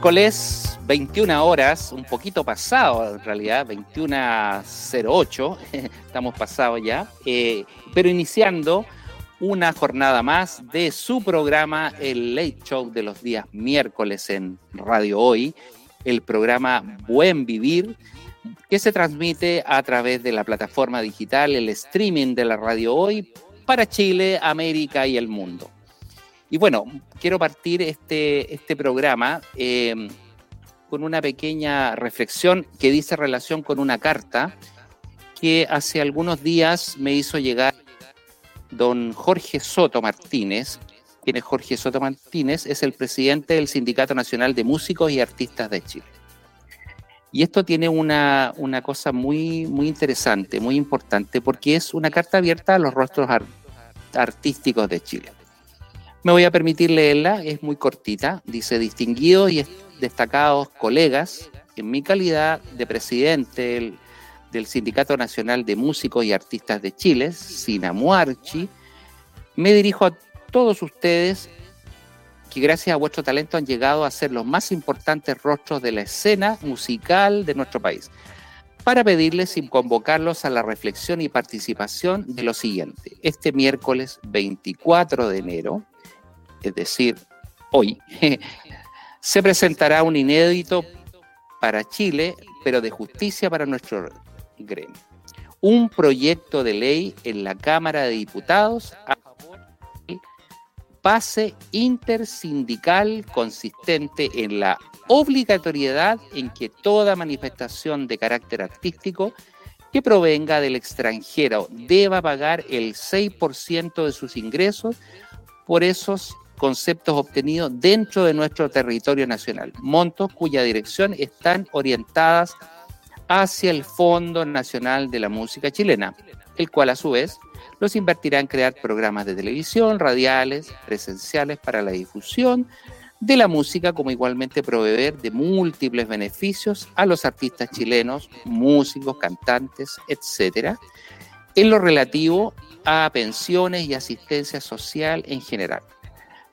miércoles, 21 horas, un poquito pasado en realidad, 21.08, estamos pasados ya, eh, pero iniciando una jornada más de su programa, el Late Show de los días miércoles en Radio Hoy, el programa Buen Vivir, que se transmite a través de la plataforma digital, el streaming de la Radio Hoy para Chile, América y el mundo. Y bueno, quiero partir este, este programa eh, con una pequeña reflexión que dice relación con una carta que hace algunos días me hizo llegar don Jorge Soto Martínez. Quien es Jorge Soto Martínez es el presidente del Sindicato Nacional de Músicos y Artistas de Chile. Y esto tiene una, una cosa muy, muy interesante, muy importante, porque es una carta abierta a los rostros artísticos de Chile. Me voy a permitir leerla, es muy cortita. Dice, distinguidos y destacados colegas, en mi calidad de presidente del, Sindicato Nacional de Músicos y Artistas de Chile, Sinamuarchi, me dirijo a todos ustedes que gracias a vuestro talento han llegado a ser los más importantes rostros de la escena musical de nuestro país, para pedirles y convocarlos a la reflexión y participación de lo siguiente. Este miércoles 24 de enero, es decir, hoy, se presentará un inédito para Chile, pero de justicia para nuestro gremio. Un proyecto de ley en la Cámara de Diputados a favor del pase intersindical consistente en la obligatoriedad en que toda manifestación de carácter artístico que provenga del extranjero deba pagar el 6% de sus ingresos por esos conceptos obtenidos dentro de nuestro territorio nacional, montos cuya dirección están orientadas hacia el Fondo Nacional de la Música Chilena, el cual a su vez los invertirá en crear programas de televisión, radiales, presenciales para la difusión de la música, como igualmente proveer de múltiples beneficios a los artistas chilenos, músicos, cantantes, etcétera, en lo relativo a pensiones y asistencia social en general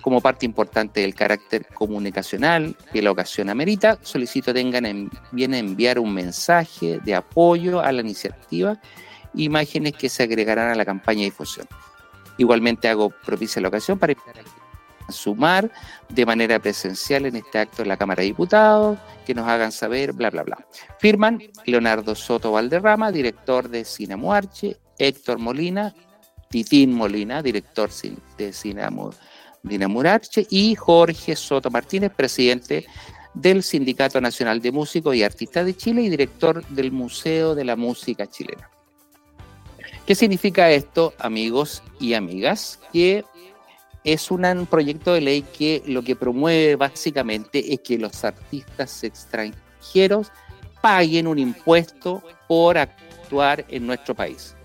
como parte importante del carácter comunicacional que la ocasión amerita, solicito tengan en, bien enviar un mensaje de apoyo a la iniciativa, imágenes que se agregarán a la campaña de difusión. Igualmente hago propicia la ocasión para sumar de manera presencial en este acto en la Cámara de Diputados, que nos hagan saber, bla, bla, bla. Firman Leonardo Soto Valderrama, director de Cinemuarche, Héctor Molina, Titín Molina, director de Cinemuarche, Dina Murarche, y Jorge Soto Martínez, presidente del Sindicato Nacional de Músicos y Artistas de Chile y director del Museo de la Música Chilena. ¿Qué significa esto, amigos y amigas? Que es un proyecto de ley que lo que promueve básicamente es que los artistas extranjeros paguen un impuesto por actuar en nuestro país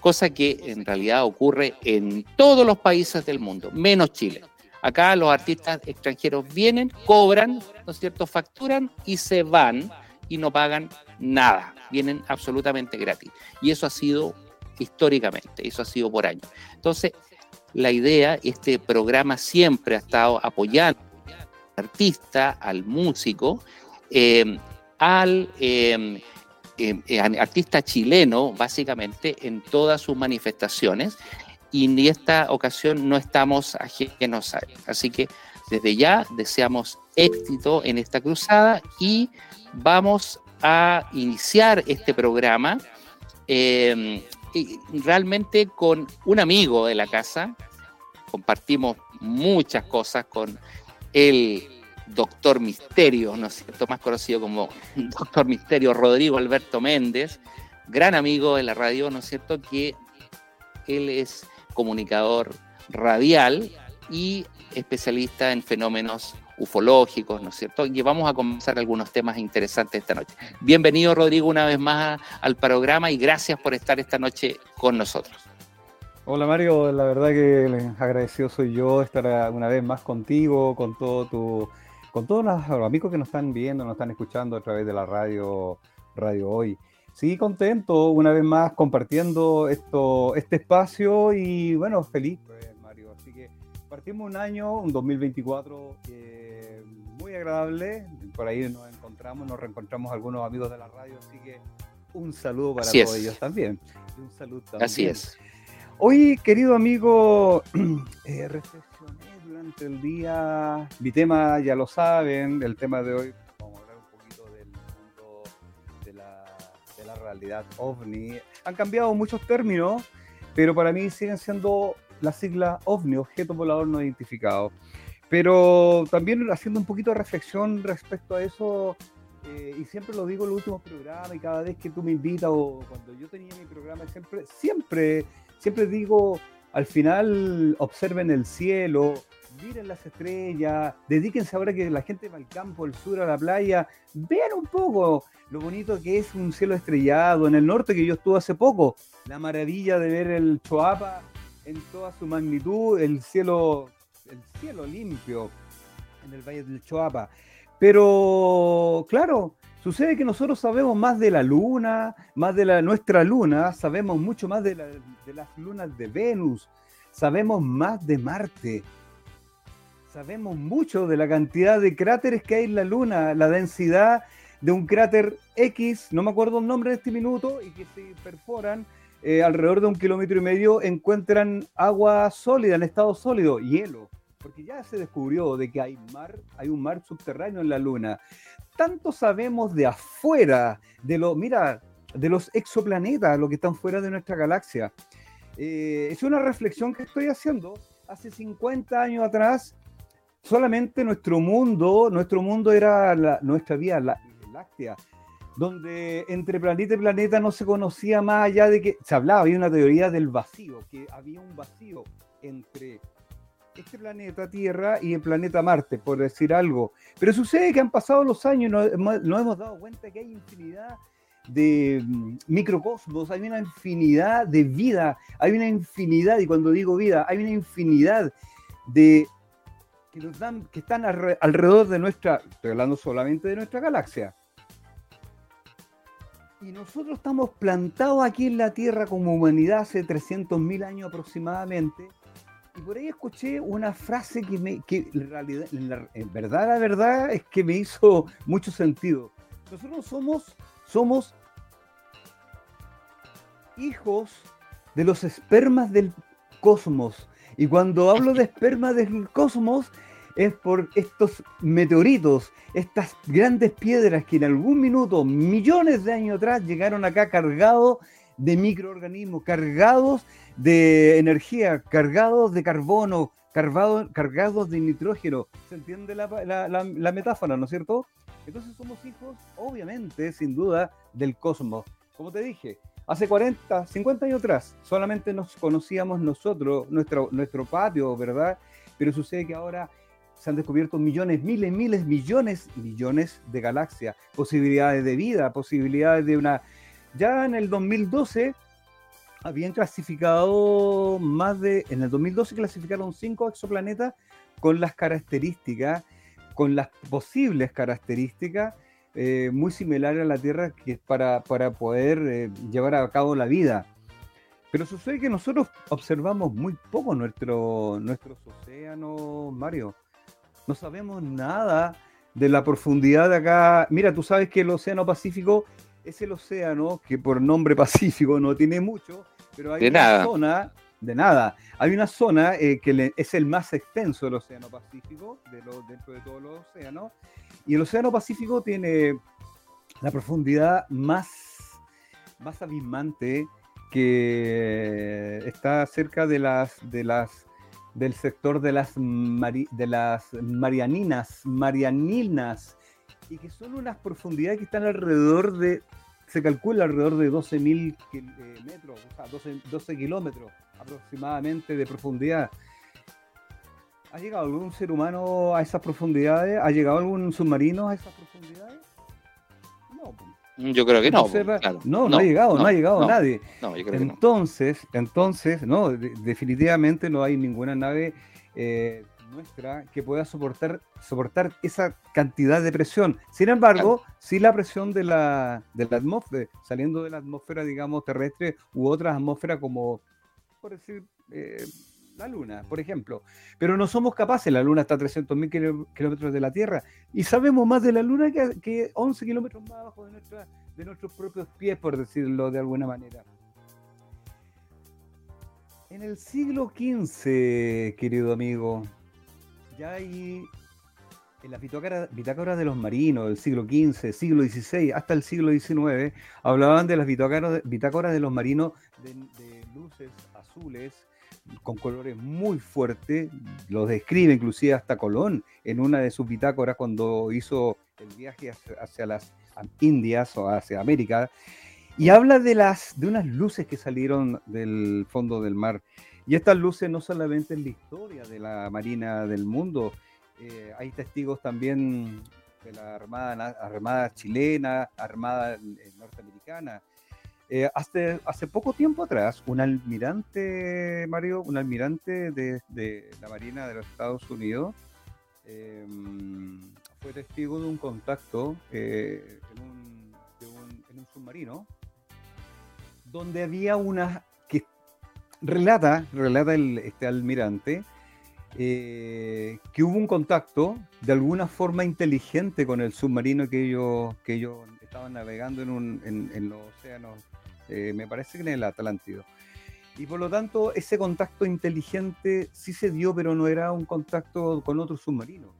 cosa que en realidad ocurre en todos los países del mundo, menos Chile. Acá los artistas extranjeros vienen, cobran, ¿no es cierto?, facturan y se van y no pagan nada, vienen absolutamente gratis. Y eso ha sido históricamente, eso ha sido por años. Entonces, la idea, este programa siempre ha estado apoyando al artista, al músico, eh, al eh, eh, artista chileno, básicamente, en todas sus manifestaciones. Y en esta ocasión no estamos ajenos a él. Así que desde ya deseamos éxito en esta cruzada y vamos a iniciar este programa eh, realmente con un amigo de la casa. Compartimos muchas cosas con él Doctor Misterio, ¿no es cierto? Más conocido como Doctor Misterio, Rodrigo Alberto Méndez, gran amigo de la radio, ¿no es cierto? Que él es comunicador radial y especialista en fenómenos ufológicos, ¿no es cierto? Y vamos a comenzar algunos temas interesantes esta noche. Bienvenido, Rodrigo, una vez más al programa y gracias por estar esta noche con nosotros. Hola Mario, la verdad que agradecido soy yo estar una vez más contigo, con todo tu con todos los amigos que nos están viendo, nos están escuchando a través de la radio, radio hoy. Sí, contento una vez más compartiendo esto, este espacio y bueno, feliz, pues, Mario. Así que partimos un año, un 2024 muy muy agradable. Por ahí nos encontramos, nos reencontramos algunos amigos de la radio, así que un saludo para todos ellos también. un saludo también. Así es. Hoy, querido amigo, eh, reflexioné durante el día. Mi tema, ya lo saben, el tema de hoy, vamos a hablar un poquito del mundo de la, de la realidad ovni. Han cambiado muchos términos, pero para mí siguen siendo la sigla OVNI, objeto volador no identificado. Pero también haciendo un poquito de reflexión respecto a eso, eh, y siempre lo digo en los últimos programas, y cada vez que tú me invitas, o cuando yo tenía mi programa, siempre, siempre, siempre digo, al final observen el cielo, miren las estrellas, dedíquense ahora que la gente va al campo, al sur, a la playa, vean un poco lo bonito que es un cielo estrellado. En el norte que yo estuve hace poco, la maravilla de ver el Choapa en toda su magnitud, el cielo el cielo limpio en el Valle del Choapa. Pero, claro, sucede que nosotros sabemos más de la luna, más de nuestra luna, sabemos mucho más de las lunas de Venus, sabemos más de Marte, sabemos mucho de la cantidad de cráteres que hay en la luna, la densidad de un cráter X, no me acuerdo el nombre de este minuto, y que se perforan eh, alrededor de un kilómetro y medio, encuentran agua sólida, en estado sólido, hielo porque ya se descubrió de que hay mar, hay un mar subterráneo en la Luna. Tanto sabemos de afuera, de lo, mira, de los exoplanetas, lo que están fuera de nuestra galaxia. Eh, es una reflexión que estoy haciendo. Hace 50 años atrás, solamente nuestro mundo, nuestro mundo era nuestra vía láctea, donde entre planeta y planeta no se conocía más allá de que se hablaba, había una teoría del vacío, que había un vacío entre este planeta Tierra y el planeta Marte, por decir algo. Pero sucede que han pasado los años y nos, hemos dado cuenta que hay infinidad de mm, microcosmos, hay una infinidad de vida, hay una infinidad, y cuando digo vida, hay una infinidad de que, nos dan, que están alrededor de nuestra, estoy hablando solamente de nuestra galaxia. Y nosotros estamos plantados aquí en la Tierra como humanidad hace 300.000 años aproximadamente, y por ahí escuché una frase que, me, que en, en, verdad, la verdad es que me hizo mucho sentido. Nosotros somos, somos hijos de los espermas del cosmos. Y cuando hablo de espermas del cosmos, es por estos meteoritos, estas grandes piedras que en algún minuto, millones de años atrás, llegaron acá cargados de microorganismos, cargados de energía, cargados de carbono, cargados de nitrógeno. ¿Se entiende la, metáfora, no es cierto? Entonces somos hijos, obviamente, sin duda, del cosmos. Como te dije, hace 40, 50 años atrás solamente nos conocíamos nosotros, nuestro, nuestro patio, ¿verdad? Pero sucede que ahora se han descubierto millones, miles, miles, millones, millones de galaxias, posibilidades de vida, posibilidades de una... Ya en el 2012 habían clasificado más de, en el 2012 clasificaron cinco exoplanetas con las características, con las posibles características eh, muy similares a la Tierra que para, para poder eh, llevar a cabo la vida. Pero sucede que nosotros observamos muy poco nuestro, nuestros océanos, Mario. No sabemos nada de la profundidad de acá. Mira, tú sabes que el Océano Pacífico es el océano que por nombre Pacífico no tiene mucho, pero hay una zona de nada. Hay una zona eh, que es el más extenso del Océano Pacífico, de dentro de todos los océanos, y el Océano Pacífico tiene la profundidad más, más abismante que está cerca de las, de las del sector de las, de las Marianinas, Marianinas, y que son unas profundidades que están alrededor de, se calcula alrededor de 12.000 eh, metros, o sea, 12, 12 kilómetros aproximadamente de profundidad. ¿Ha llegado algún ser humano a esas profundidades? ¿Ha llegado algún submarino a esas profundidades? No. Yo creo que no. no, no, ha llegado, no, ha llegado nadie. entonces, entonces, no, definitivamente no hay ninguna nave eh, nuestra que pueda soportar, soportar esa cantidad de presión. Sin embargo, si la presión de la, de la atmósfera, saliendo de la atmósfera, digamos, terrestre u otras atmósferas como, por decir, eh, la Luna, por ejemplo. Pero no somos capaces, la Luna está a 300.000 kilómetros de la Tierra y sabemos más de la Luna que, 11 kilómetros más abajo de, nuestra, de nuestros propios pies, por decirlo de alguna manera. En el siglo XV, querido amigo, ya hay en las bitácoras, de los marinos del siglo XV, siglo XVI, hasta el siglo XIX, hablaban de las bitácoras, de los marinos de, luces azules con colores muy fuertes, los describe inclusive hasta Colón en una de sus bitácoras cuando hizo el viaje hacia, las Indias o hacia América, y habla de, las, de unas luces que salieron del fondo del mar. Y estas luces no solamente en la historia de la Marina del mundo, eh, hay testigos también de la Armada, armada chilena, Armada eh, norteamericana. Eh, hace, hace poco tiempo atrás, un almirante, Mario, un almirante de, la Marina de los Estados Unidos, em, fue testigo de un contacto en un, submarino, donde había una que relata, relata el, este almirante, eh, que hubo un contacto de alguna forma inteligente con el submarino que ellos, que ellos estaban navegando en, un, en, los océanos, eh, me parece que en el Atlántico. Y por lo tanto, ese contacto inteligente sí se dio, pero no era un contacto con otro submarino.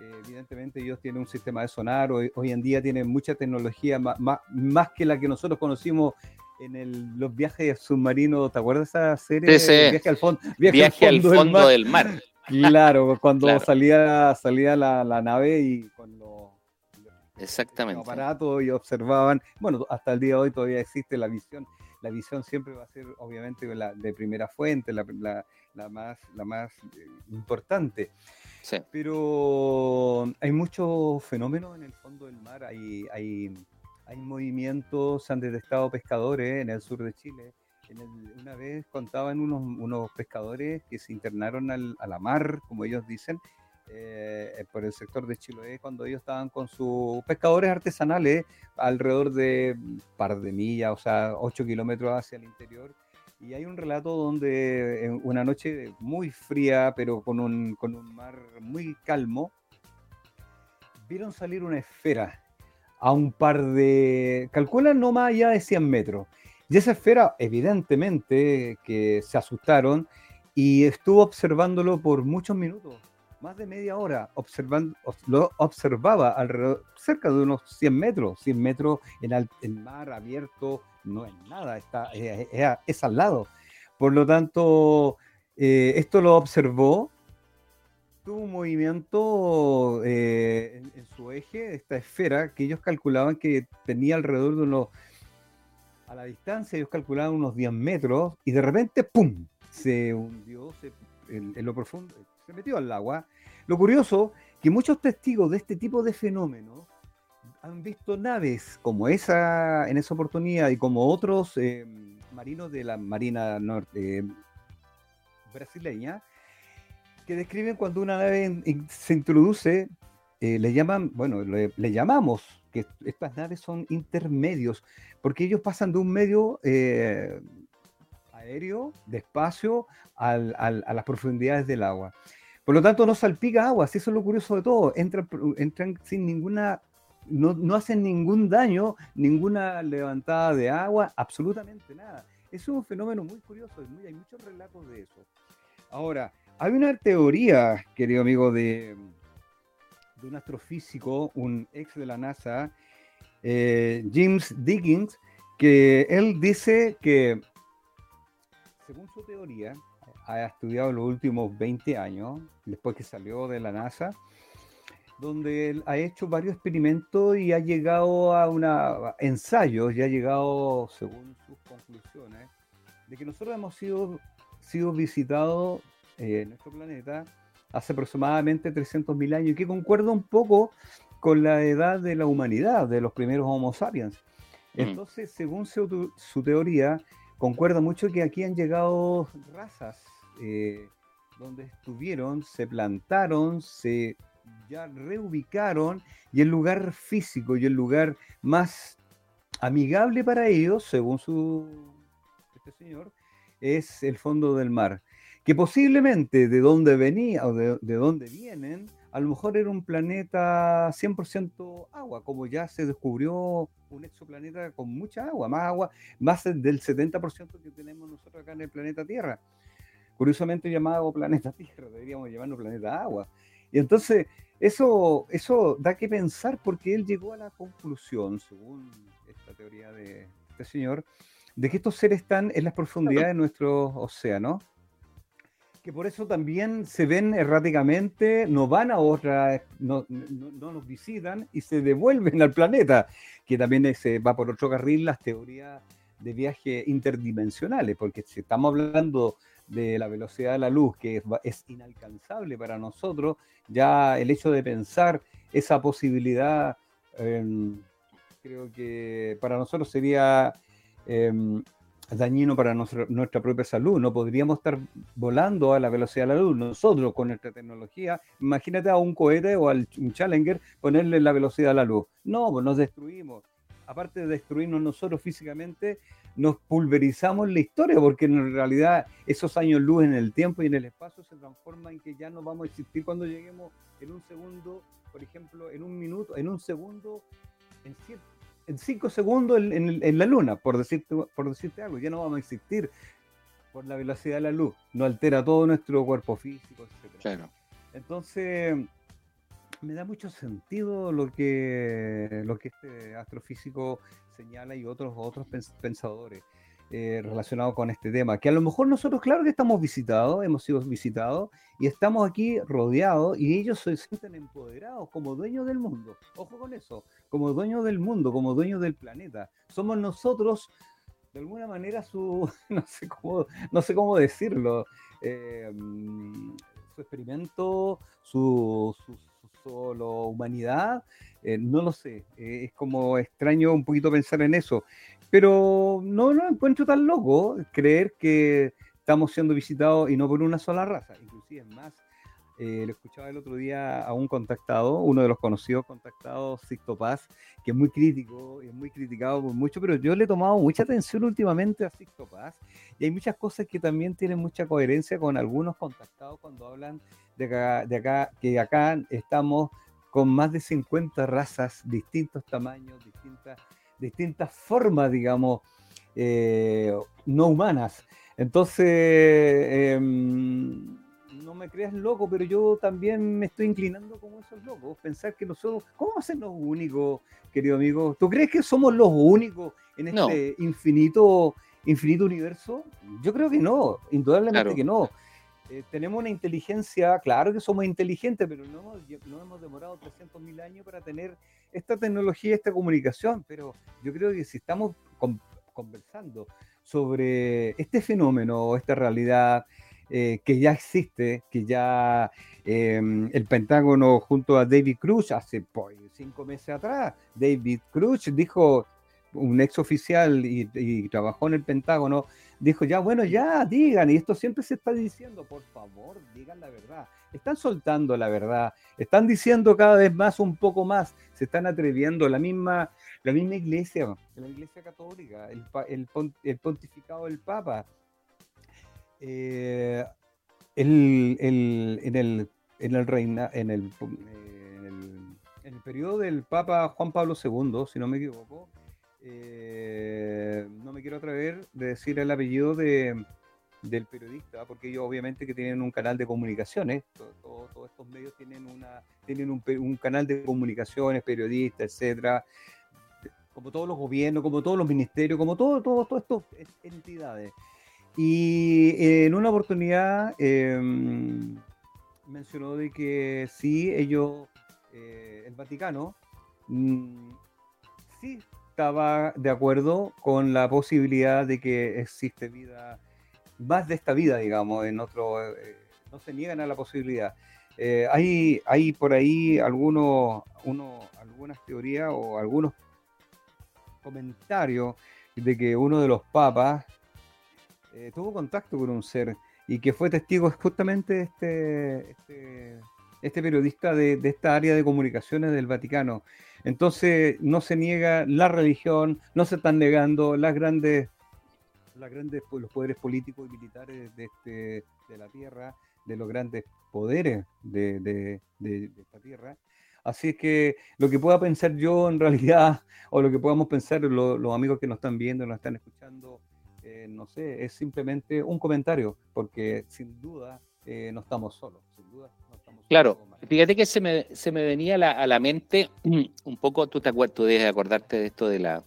Eh, evidentemente ellos tienen un sistema de sonar, hoy, hoy en día tienen mucha tecnología, más, más, que la que nosotros conocimos en los viajes submarinos, ¿te acuerdas de esa serie? Viaje al, fondo, viaje, al fondo, Del mar. Claro, cuando salía, salía la, nave y con los, Exactamente. aparatos y observaban. Bueno, hasta el día de hoy todavía existe la visión. La visión siempre va a ser, obviamente, la de primera fuente, la, más, la más eh, importante. Sí. Pero hay muchos fenómenos en el fondo del mar. Hay, hay, hay movimientos, se han detectado pescadores en el sur de Chile una vez contaban unos, unos pescadores que se internaron al, a la mar, como ellos dicen, eh, por el sector de Chiloé, cuando ellos estaban con sus pescadores artesanales alrededor de un par de millas, o sea, 8 kilómetros hacia el interior. Y hay un relato donde en una noche muy fría, pero con un, con un mar muy calmo, vieron salir una esfera a un par de, calculan no más allá de 100 metros. Y esa esfera, evidentemente, que se asustaron y estuvo observándolo por muchos minutos, más de media hora, observando, lo observaba alrededor, cerca de unos 100 metros, 100 metros en el mar abierto, no es nada, está, es, al lado. Por lo tanto, eh, esto lo observó, tuvo un movimiento eh, en, en, su eje, esta esfera, que ellos calculaban que tenía alrededor de unos a la distancia ellos calculaban unos 10 metros y de repente, ¡pum! Se hundió en, lo profundo, se metió al agua. Lo curioso, que muchos testigos de este tipo de fenómenos han visto naves como esa en esa oportunidad y como otros eh, marinos de la Marina eh, brasileña que describen cuando una nave se introduce, eh, le llaman, bueno, le llamamos que estas naves son intermedios, porque ellos pasan de un medio eh, aéreo, de espacio, a las profundidades del agua. Por lo tanto, no salpica agua, eso es lo curioso de todo. Entran, entran sin ninguna, no, hacen ningún daño, ninguna levantada de agua, absolutamente nada. Es un fenómeno muy curioso, hay muchos relatos de eso. Ahora, hay una teoría, querido amigo, de, de un astrofísico, un ex de la NASA, eh, James Dickens, que él dice que, según su teoría, ha estudiado los últimos 20 años, después que salió de la NASA, donde él ha hecho varios experimentos y ha llegado a una ensayos y ha llegado, según sus conclusiones, de que nosotros hemos sido, sido visitados eh, en nuestro planeta hace aproximadamente 300.000 años, y que concuerda un poco con la edad de la humanidad, de los primeros Homo sapiens. Mm. Entonces, según su, teoría, concuerda mucho que aquí han llegado razas eh, donde estuvieron, se plantaron, se ya reubicaron y el lugar físico y el lugar más amigable para ellos, según su este señor, es el fondo del mar. Que posiblemente de dónde venía o de, de dónde vienen, a lo mejor era un planeta 100% agua, como ya se descubrió un exoplaneta con mucha agua, más agua, más del 70% que tenemos nosotros acá en el planeta Tierra. Curiosamente llamado planeta Tierra, deberíamos llamarlo planeta agua. Y entonces, eso, eso da que pensar porque él llegó a la conclusión, según esta teoría de este señor, de que estos seres están en las profundidades de nuestro océano que por eso también se ven erráticamente, no van a otra, no, nos visitan y se devuelven al planeta, que también se va por otro carril las teorías de viaje interdimensionales, porque si estamos hablando de la velocidad de la luz, que es, inalcanzable para nosotros, ya el hecho de pensar esa posibilidad, em, creo que para nosotros sería em, dañino para nuestra propia salud. No podríamos estar volando a la velocidad de la luz. Nosotros con nuestra tecnología, imagínate a un cohete o al un Challenger ponerle la velocidad de la luz. No, pues nos destruimos. Aparte de destruirnos nosotros físicamente, nos pulverizamos la historia, porque en realidad esos años luz en el tiempo y en el espacio se transforman en que ya no vamos a existir cuando lleguemos en un segundo, por ejemplo, en un minuto, en un segundo, en cierto en cinco segundos en, la luna, por decirte, por decirte algo. Ya no vamos a existir por la velocidad de la luz. No altera todo nuestro cuerpo físico, etc. Claro. Entonces, me da mucho sentido lo que, lo que este astrofísico señala y otros, otros pensadores. Eh, relacionado con este tema, que a lo mejor nosotros, claro que estamos visitados, hemos sido visitados y estamos aquí rodeados y ellos se sienten empoderados como dueños del mundo. Ojo con eso, como dueños del mundo, como dueños del planeta. Somos nosotros, de alguna manera, su, no sé cómo, no sé cómo decirlo, eh, su experimento, su, su, solo humanidad, eh, no lo sé, es como extraño un poquito pensar en eso. Pero no lo encuentro tan loco creer que estamos siendo visitados y no por una sola raza. Inclusive es más, eh, lo escuchaba el otro día a un contactado, uno de los conocidos contactados, Sixto Paz, que es muy crítico, y es muy criticado por mucho, pero yo le he tomado mucha atención últimamente a Sixto Paz y hay muchas cosas que también tienen mucha coherencia con algunos contactados cuando hablan de acá, de acá que acá estamos con más de 50 razas, distintos tamaños, distintas distintas formas, digamos, eh, no humanas. Entonces, em, no me creas loco, pero yo también me estoy inclinando como esos locos. Pensar que nosotros, ¿cómo hacen los únicos, querido amigo? ¿Tú crees que somos los únicos en este infinito, infinito universo? Yo creo que no, indudablemente que no. Eh, tenemos una inteligencia, claro que somos inteligentes, pero no, no hemos demorado 300.000 años para tener esta tecnología, esta comunicación, pero yo creo que si estamos conversando sobre este fenómeno, esta realidad eh, que ya existe, que ya em, el Pentágono junto a David Cruz hace pues, cinco meses atrás, David Cruz dijo, un ex oficial y trabajó en el Pentágono, dijo, ya, bueno, ya, digan, y esto siempre se está diciendo, por favor, digan la verdad. Están soltando la verdad, están diciendo cada vez más, un poco más, se están atreviendo, la misma, la misma iglesia, la iglesia católica, el, el, pontificado del Papa, eh, el, en el en el reina en el, en el, en el periodo del Papa Juan Pablo II, si no me equivoco, eh, no me quiero atrever de decir el apellido de, del periodista, porque ellos obviamente que tienen un canal de comunicaciones, todos estos medios tienen, una, tienen un, canal de comunicaciones, periodistas, etcétera, como todos los gobiernos, como todos los ministerios, como todas todo, estas entidades. Y en una oportunidad em, mencionó de que sí, ellos, eh, el Vaticano, mm, sí estaba de acuerdo con la posibilidad de que existe vida, más de esta vida, digamos, en otro, eh, no se niegan a la posibilidad. Eh, hay, hay por ahí algunos, uno, algunas teorías o algunos comentarios de que uno de los papas eh, tuvo contacto con un ser y que fue testigo justamente este, este, este periodista de, de, esta área de comunicaciones del Vaticano. Entonces no se niega la religión, no se están negando las grandes las grandes, los poderes políticos y militares de, este, de la Tierra, de los grandes poderes de, de, de esta Tierra. Así es que lo que pueda pensar yo en realidad, o lo que podamos pensar los amigos que nos están viendo, nos están escuchando, eh, no sé, es simplemente un comentario, porque sin duda eh, no estamos solos, sin duda Claro, fíjate que se me, se me venía a la, mente un poco, tú te acuerdas, tú debes acordarte de esto de la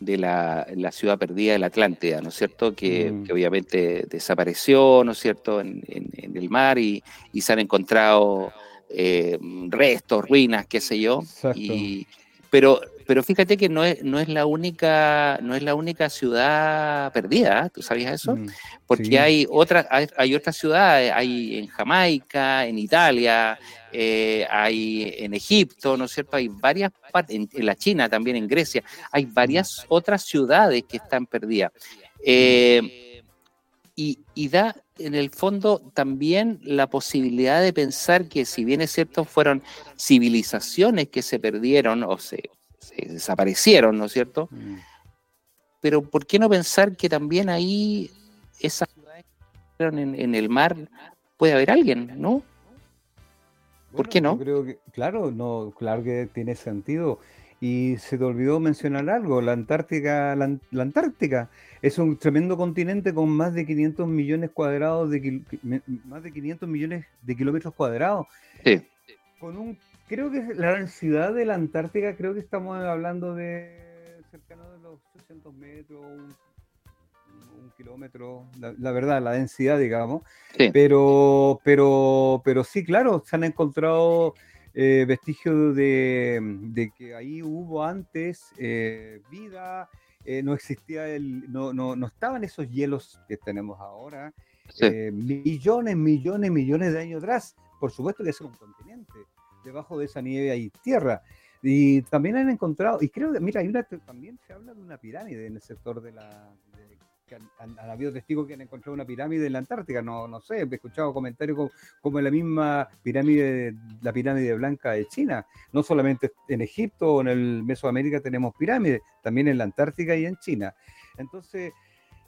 de la, ciudad perdida de la Atlántida, ¿no es cierto? Que, mm. obviamente desapareció, ¿no es cierto?, en, el mar y, y, se han encontrado eh, restos, ruinas, qué sé yo. Y, pero, pero fíjate que no es, no es la única, no es la única ciudad perdida, ¿eh? ¿tú sabías eso? Mm, Porque hay otras, hay, otras ciudades, hay en Jamaica, en Italia, eh, hay en Egipto, ¿no es cierto? Hay varias partes, en, la China también, en Grecia, hay varias otras ciudades que están perdidas. y, y da, en el fondo también la posibilidad de pensar que si bien es cierto fueron civilizaciones que se perdieron o se, desaparecieron, ¿no es cierto? Mm. Pero ¿por qué no pensar que también ahí esas ciudades que en, en el mar puede haber alguien, ¿no? ¿Por qué no? creo que, claro, no, claro que tiene sentido. Y se te olvidó mencionar algo, la Antártica, la, Antártica es un tremendo continente con más de 500 millones cuadrados de más de 500 millones de kilómetros cuadrados. Sí. Con un creo que la densidad de la Antártica creo que estamos hablando de cercano de los 800 metros, un, kilómetro, la, verdad, la densidad, digamos. Sí. Pero, pero, pero sí, claro, se han encontrado eh, vestigios de, que ahí hubo antes eh, vida, eh, no existía el, no, no, no, estaban esos hielos que tenemos ahora, millones, millones, millones de años atrás. Por supuesto que es un continente, debajo de esa nieve hay tierra. Y también han encontrado, y creo que, mira, hay una, también se habla de una pirámide en el sector de la, han, habido testigos que han encontrado una pirámide en la Antártica, no, no sé, he escuchado comentarios como, en la misma pirámide, la pirámide blanca de China. No solamente en Egipto o en el Mesoamérica tenemos pirámides, también en la Antártica y en China. Entonces,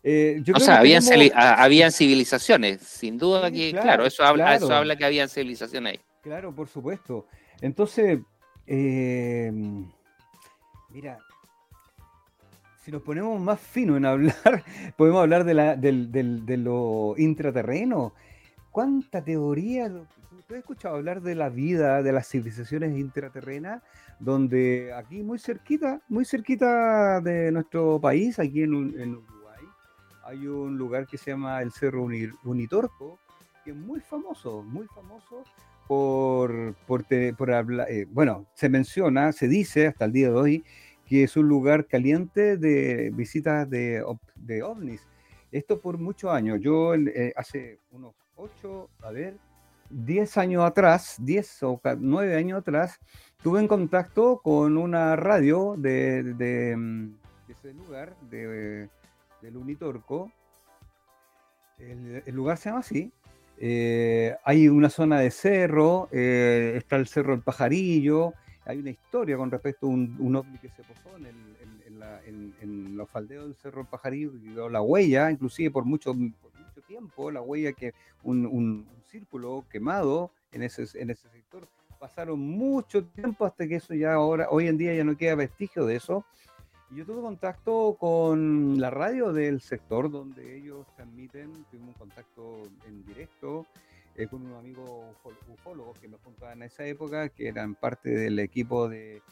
eh, o sea, habían, civilizaciones, sin duda que, claro, eso, habla, eso habla que habían civilizaciones ahí. Claro, por supuesto. Entonces, eh, mira, si nos ponemos más fino en hablar, podemos hablar de, la, lo intraterreno. ¿Cuánta teoría? ¿Tú has escuchado hablar de la vida, de las civilizaciones intraterrenas? Donde aquí muy cerquita, muy cerquita de nuestro país, aquí en, Uruguay, hay un lugar que se llama el Cerro Unitorco, que es muy famoso, muy famoso por, por, por hablar, eh, bueno, se menciona, se dice hasta el día de hoy, que es un lugar caliente de visitas de, de ovnis. Esto por muchos años. Yo eh, hace unos 8, a ver, 10 años atrás, 10 o 9 años atrás, tuve en contacto con una radio de, de, mm, ese lugar, de, del Unitorco. El, lugar se llama así. Eh, hay una zona de cerro, eh, está el Cerro El Pajarillo, hay una historia con respecto a un, ovni que se posó en, los faldeos del Cerro Pajarillo y dio la huella, inclusive por mucho, mucho tiempo, la huella que un, círculo quemado en ese, en ese sector. Pasaron mucho tiempo hasta que eso ya ahora, hoy en día ya no queda vestigio de eso. Y yo tuve contacto con la radio del sector donde ellos transmiten, tuvimos un contacto en directo con un amigo ufólogo que me juntaban en esa época, que eran parte del equipo de,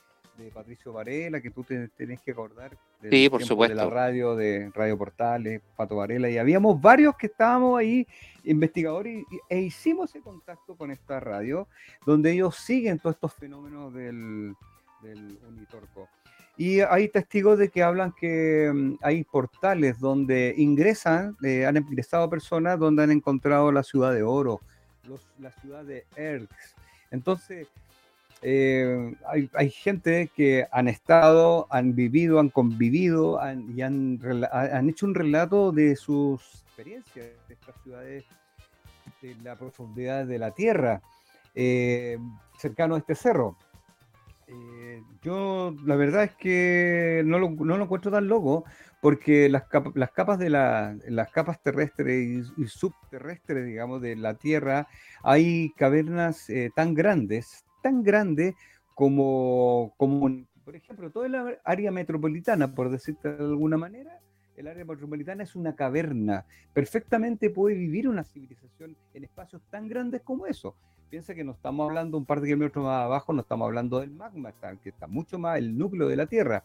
Patricio Varela, que tú te, tenés que acordar. Sí, por supuesto. De la radio, de Radio Portales, Pato Varela, y habíamos varios que estábamos ahí, investigadores, e hicimos ese contacto con esta radio, donde ellos siguen todos estos fenómenos del, del Unitorco. Y hay testigos de que hablan que mm, hay portales donde ingresan, eh, han ingresado personas donde han encontrado la ciudad de oro, la ciudad de Erx. Entonces, eh, hay, gente que han estado, han vivido, han convivido y han, hecho un relato de sus experiencias de estas ciudades, de la profundidad de la tierra, eh, cercano a este cerro. Eh, yo la verdad es que no lo, encuentro tan loco porque las, las capas de la, las capas terrestres y, subterrestres, digamos, de la Tierra, hay cavernas eh, tan grandes, tan grandes como, como, por ejemplo, toda la área metropolitana, por decirte de alguna manera, el área metropolitana es una caverna. Perfectamente puede vivir una civilización en espacios tan grandes como eso. Piensa que no estamos hablando un par de kilómetros más abajo, no estamos hablando del magma, que está mucho más el núcleo de la Tierra.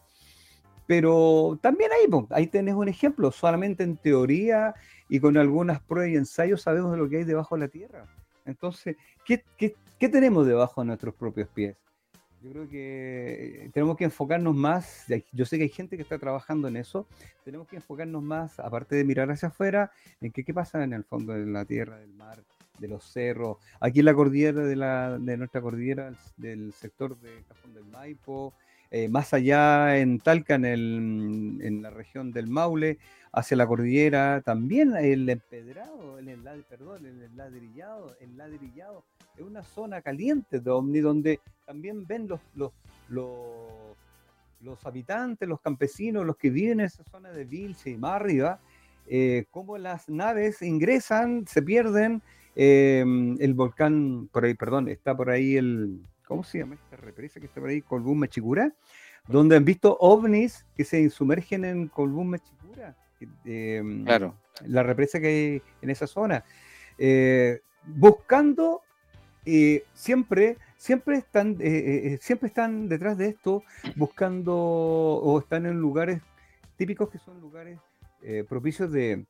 Pero también ahí, ahí tenés un ejemplo, solamente en teoría y con algunas pruebas y ensayos sabemos de lo que hay debajo de la Tierra. Entonces, ¿qué, qué, qué tenemos debajo de nuestros propios pies? Yo creo que tenemos que enfocarnos más, yo sé que hay gente que está trabajando en eso, tenemos que enfocarnos más, aparte de mirar hacia afuera, en qué, qué pasa en el fondo de la tierra, del mar, de los cerros, aquí en la cordillera de, la, de nuestra cordillera, del sector de Cajón del Maipo, eh, más allá en Talca, en, el, en, la región del Maule, hacia la cordillera, también el empedrado, el, perdón, el ladrillado, el ladrillado, es una zona caliente de Omni donde también ven los, los, los, habitantes, los campesinos, los que viven en esa zona de Vilce y más arriba, eh, cómo las naves ingresan, se pierden, eh, el volcán, por ahí, perdón, está por ahí el, ¿cómo se llama esta represa que está por ahí? Colbún Mechicura, donde han visto ovnis que se sumergen en Colbún Mechicura. Em, claro. La represa que hay en esa zona. Eh, buscando eh, siempre, siempre están, eh, siempre están detrás de esto, buscando o están en lugares típicos que son lugares propicios de,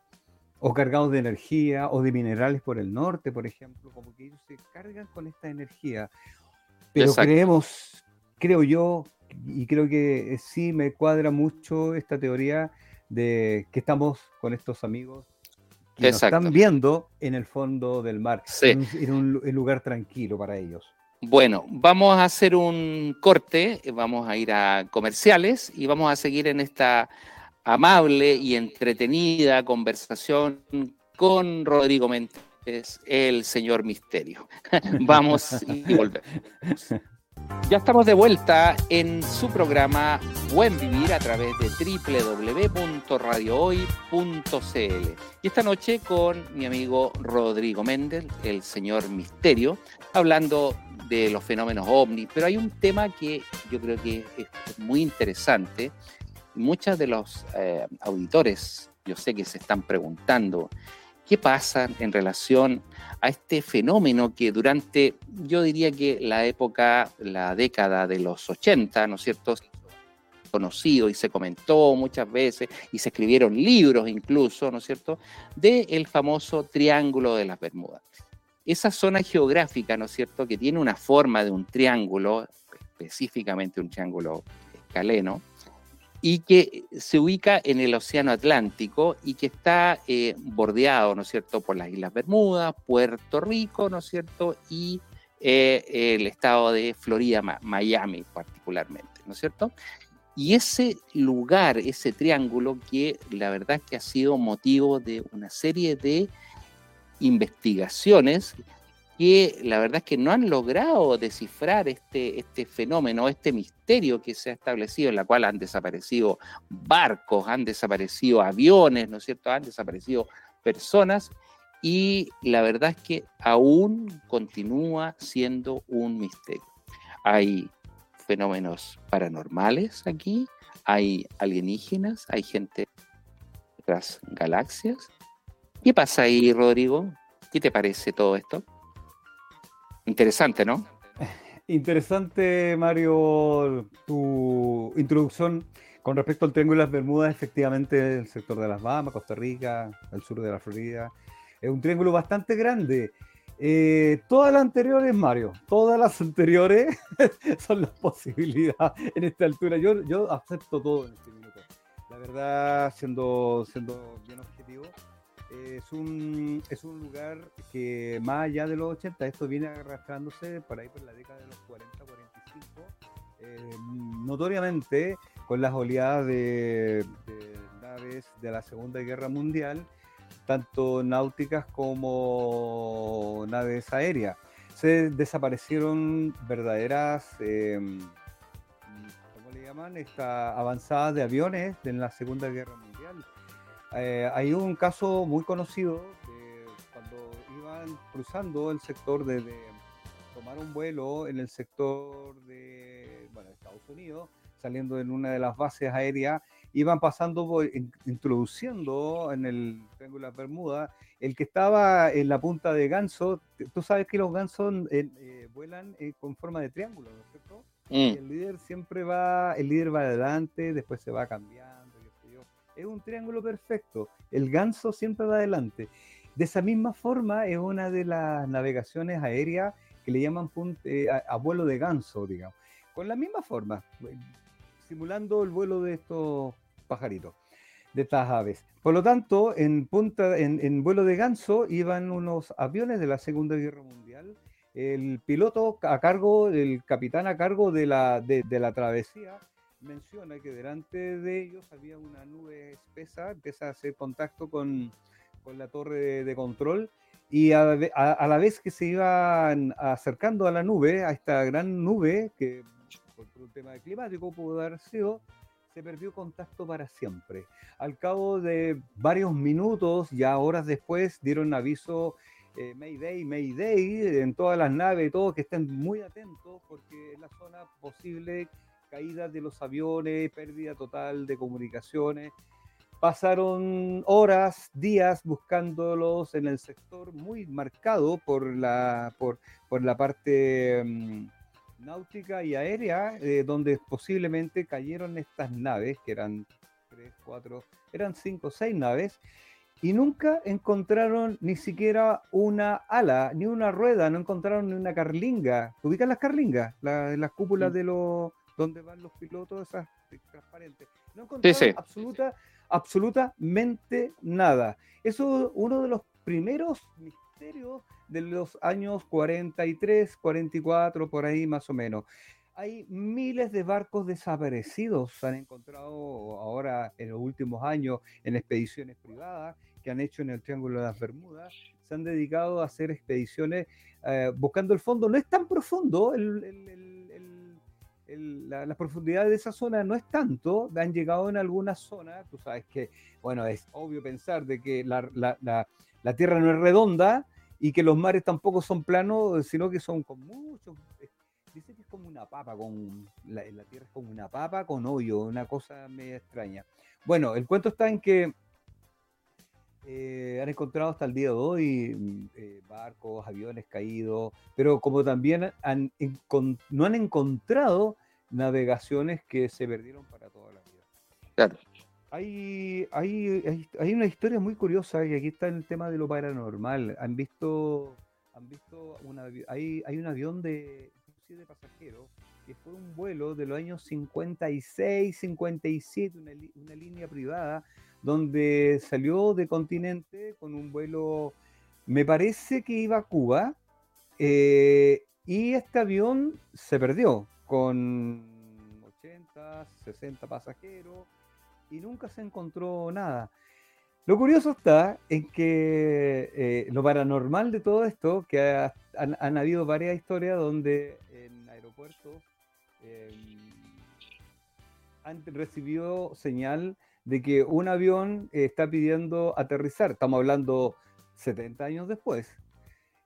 o cargados de energía o de minerales por el norte, por ejemplo, como que ellos se cargan con esta energía. Pero creemos, creo yo, y creo que sí me cuadra mucho esta teoría de que estamos con estos amigos que nos están viendo en el fondo del mar, en, un, lugar tranquilo para ellos. Bueno, vamos a hacer un corte, vamos a ir a comerciales y vamos a seguir en esta amable y entretenida conversación con Rodrigo es el señor misterio. Vamos y volvemos. Ya estamos de vuelta en su programa Buen Vivir a través de www.radiohoy.cl. Y esta noche con mi amigo Rodrigo Méndez, el señor Misterio, hablando de los fenómenos ovni. Pero hay un tema que yo creo que es muy interesante. Muchos de los eh, auditores, yo sé que se están preguntando, ¿Qué pasa en relación a este fenómeno que durante, yo diría que la época, la década de los 80, ¿no es cierto? conocido y se comentó muchas veces y se escribieron libros incluso, ¿no es cierto?, del el famoso Triángulo de las Bermudas. Esa zona geográfica, ¿no es cierto?, que tiene una forma de un triángulo, específicamente un triángulo escaleno, y que se ubica en el Océano Atlántico y que está eh, bordeado, ¿no es cierto?, por las Islas Bermudas, Puerto Rico, ¿no es cierto?, y eh, el estado de Florida, Miami particularmente, ¿no es cierto? Y ese lugar, ese triángulo que la verdad que ha sido motivo de una serie de investigaciones que la verdad es que no han logrado descifrar este, este fenómeno, este misterio que se ha establecido, en la cual han desaparecido barcos, han desaparecido aviones, ¿no es cierto? Han desaparecido personas y la verdad es que aún continúa siendo un misterio. Hay fenómenos paranormales aquí, hay alienígenas, hay gente de otras galaxias. ¿Qué pasa ahí, Rodrigo? ¿Qué te parece todo esto? Interesante, ¿no? Interesante, Mario, tu introducción con respecto al Triángulo de las Bermudas, efectivamente, el sector de las Bahamas, Costa Rica, el sur de la Florida. Es un triángulo bastante grande. Eh, todas las anteriores, Mario, todas las anteriores son las posibilidades en esta altura. Yo, yo acepto todo en este minuto. La verdad, siendo, siendo bien objetivo, es un, es un lugar que más allá de los 80, esto viene arrastrándose por ahí por la década de los 40, 45, eh, notoriamente con las oleadas de, naves de la Segunda Guerra Mundial, tanto náuticas como naves aéreas. Se desaparecieron verdaderas... Eh, le llaman, esta avanzada de aviones en la Segunda Guerra Mundial. Eh, hay un caso muy conocido de cuando iban cruzando el sector de, tomar un vuelo en el sector de bueno, Estados Unidos, saliendo en una de las bases aéreas, iban pasando, introduciendo en el Triángulo de la Bermuda, el que estaba en la punta de ganso, tú sabes que los gansos eh, vuelan eh, con forma de triángulo, ¿no es cierto? Mm. el líder siempre va, el líder va adelante, después se va cambiando, Es un triángulo perfecto. El ganso siempre va adelante. De esa misma forma es una de las navegaciones aéreas que le llaman eh, a, vuelo de ganso, digamos. Con la misma forma, simulando el vuelo de estos pajaritos, de estas aves. Por lo tanto, en vuelo de ganso iban unos aviones de la Segunda Guerra Mundial el piloto a cargo, el capitán a cargo de la, de, la travesía, menciona que delante de ellos había una nube espesa, empieza a hacer contacto con, con la torre de, control y a, a, la vez que se iban acercando a la nube, a esta gran nube, que por un tema climático pudo haber sido, se perdió contacto para siempre. Al cabo de varios minutos, ya horas después, dieron aviso eh, Mayday, Mayday, en todas las naves y todo, que estén muy atentos porque es la zona posible caída de los aviones, pérdida total de comunicaciones. Pasaron horas, días buscándolos en el sector muy marcado por la, por, por la parte mm, náutica y aérea, eh, donde posiblemente cayeron estas naves, que eran tres, cuatro, eran cinco, seis naves, y nunca encontraron ni siquiera una ala, ni una rueda, no encontraron ni una carlinga. ¿Ubican las carlingas? las cúpulas de los donde van los pilotos, esas transparentes. No encontraron Absoluta, absolutamente nada. Eso es uno de los primeros misterios de los años 43, 44, por ahí más o menos. Hay miles de barcos desaparecidos, se han encontrado ahora en los últimos años en expediciones privadas que han hecho en el Triángulo de las Bermudas, se han dedicado a hacer expediciones eh, buscando el fondo. No es tan profundo, la, profundidad de esa zona no es tanto, han llegado en algunas zonas, tú sabes que, bueno, es obvio pensar de que la, Tierra no es redonda y que los mares tampoco son planos, sino que son con muchos... Dice que es como una papa, con la, Tierra es como una papa con hoyo, una cosa media extraña. Bueno, el cuento está en que eh, han encontrado hasta el día de hoy mm, eh, barcos, aviones caídos, pero como también han, no han encontrado navegaciones que se perdieron para toda la vida. Claro. Hay, hay, hay, una historia muy curiosa y aquí está el tema de lo paranormal. Han visto, han visto una, hay, hay un avión de, de pasajeros que fue un vuelo de los años 56, 57, una, una línea privada donde salió de continente con un vuelo, me parece que iba a Cuba, eh, y este avión se perdió con 80, 60 pasajeros y nunca se encontró nada. Lo curioso está en que eh, lo paranormal de todo esto, que han, habido varias historias donde en aeropuertos em, han recibido señal de que un avión eh, está pidiendo aterrizar. Estamos hablando 70 años después,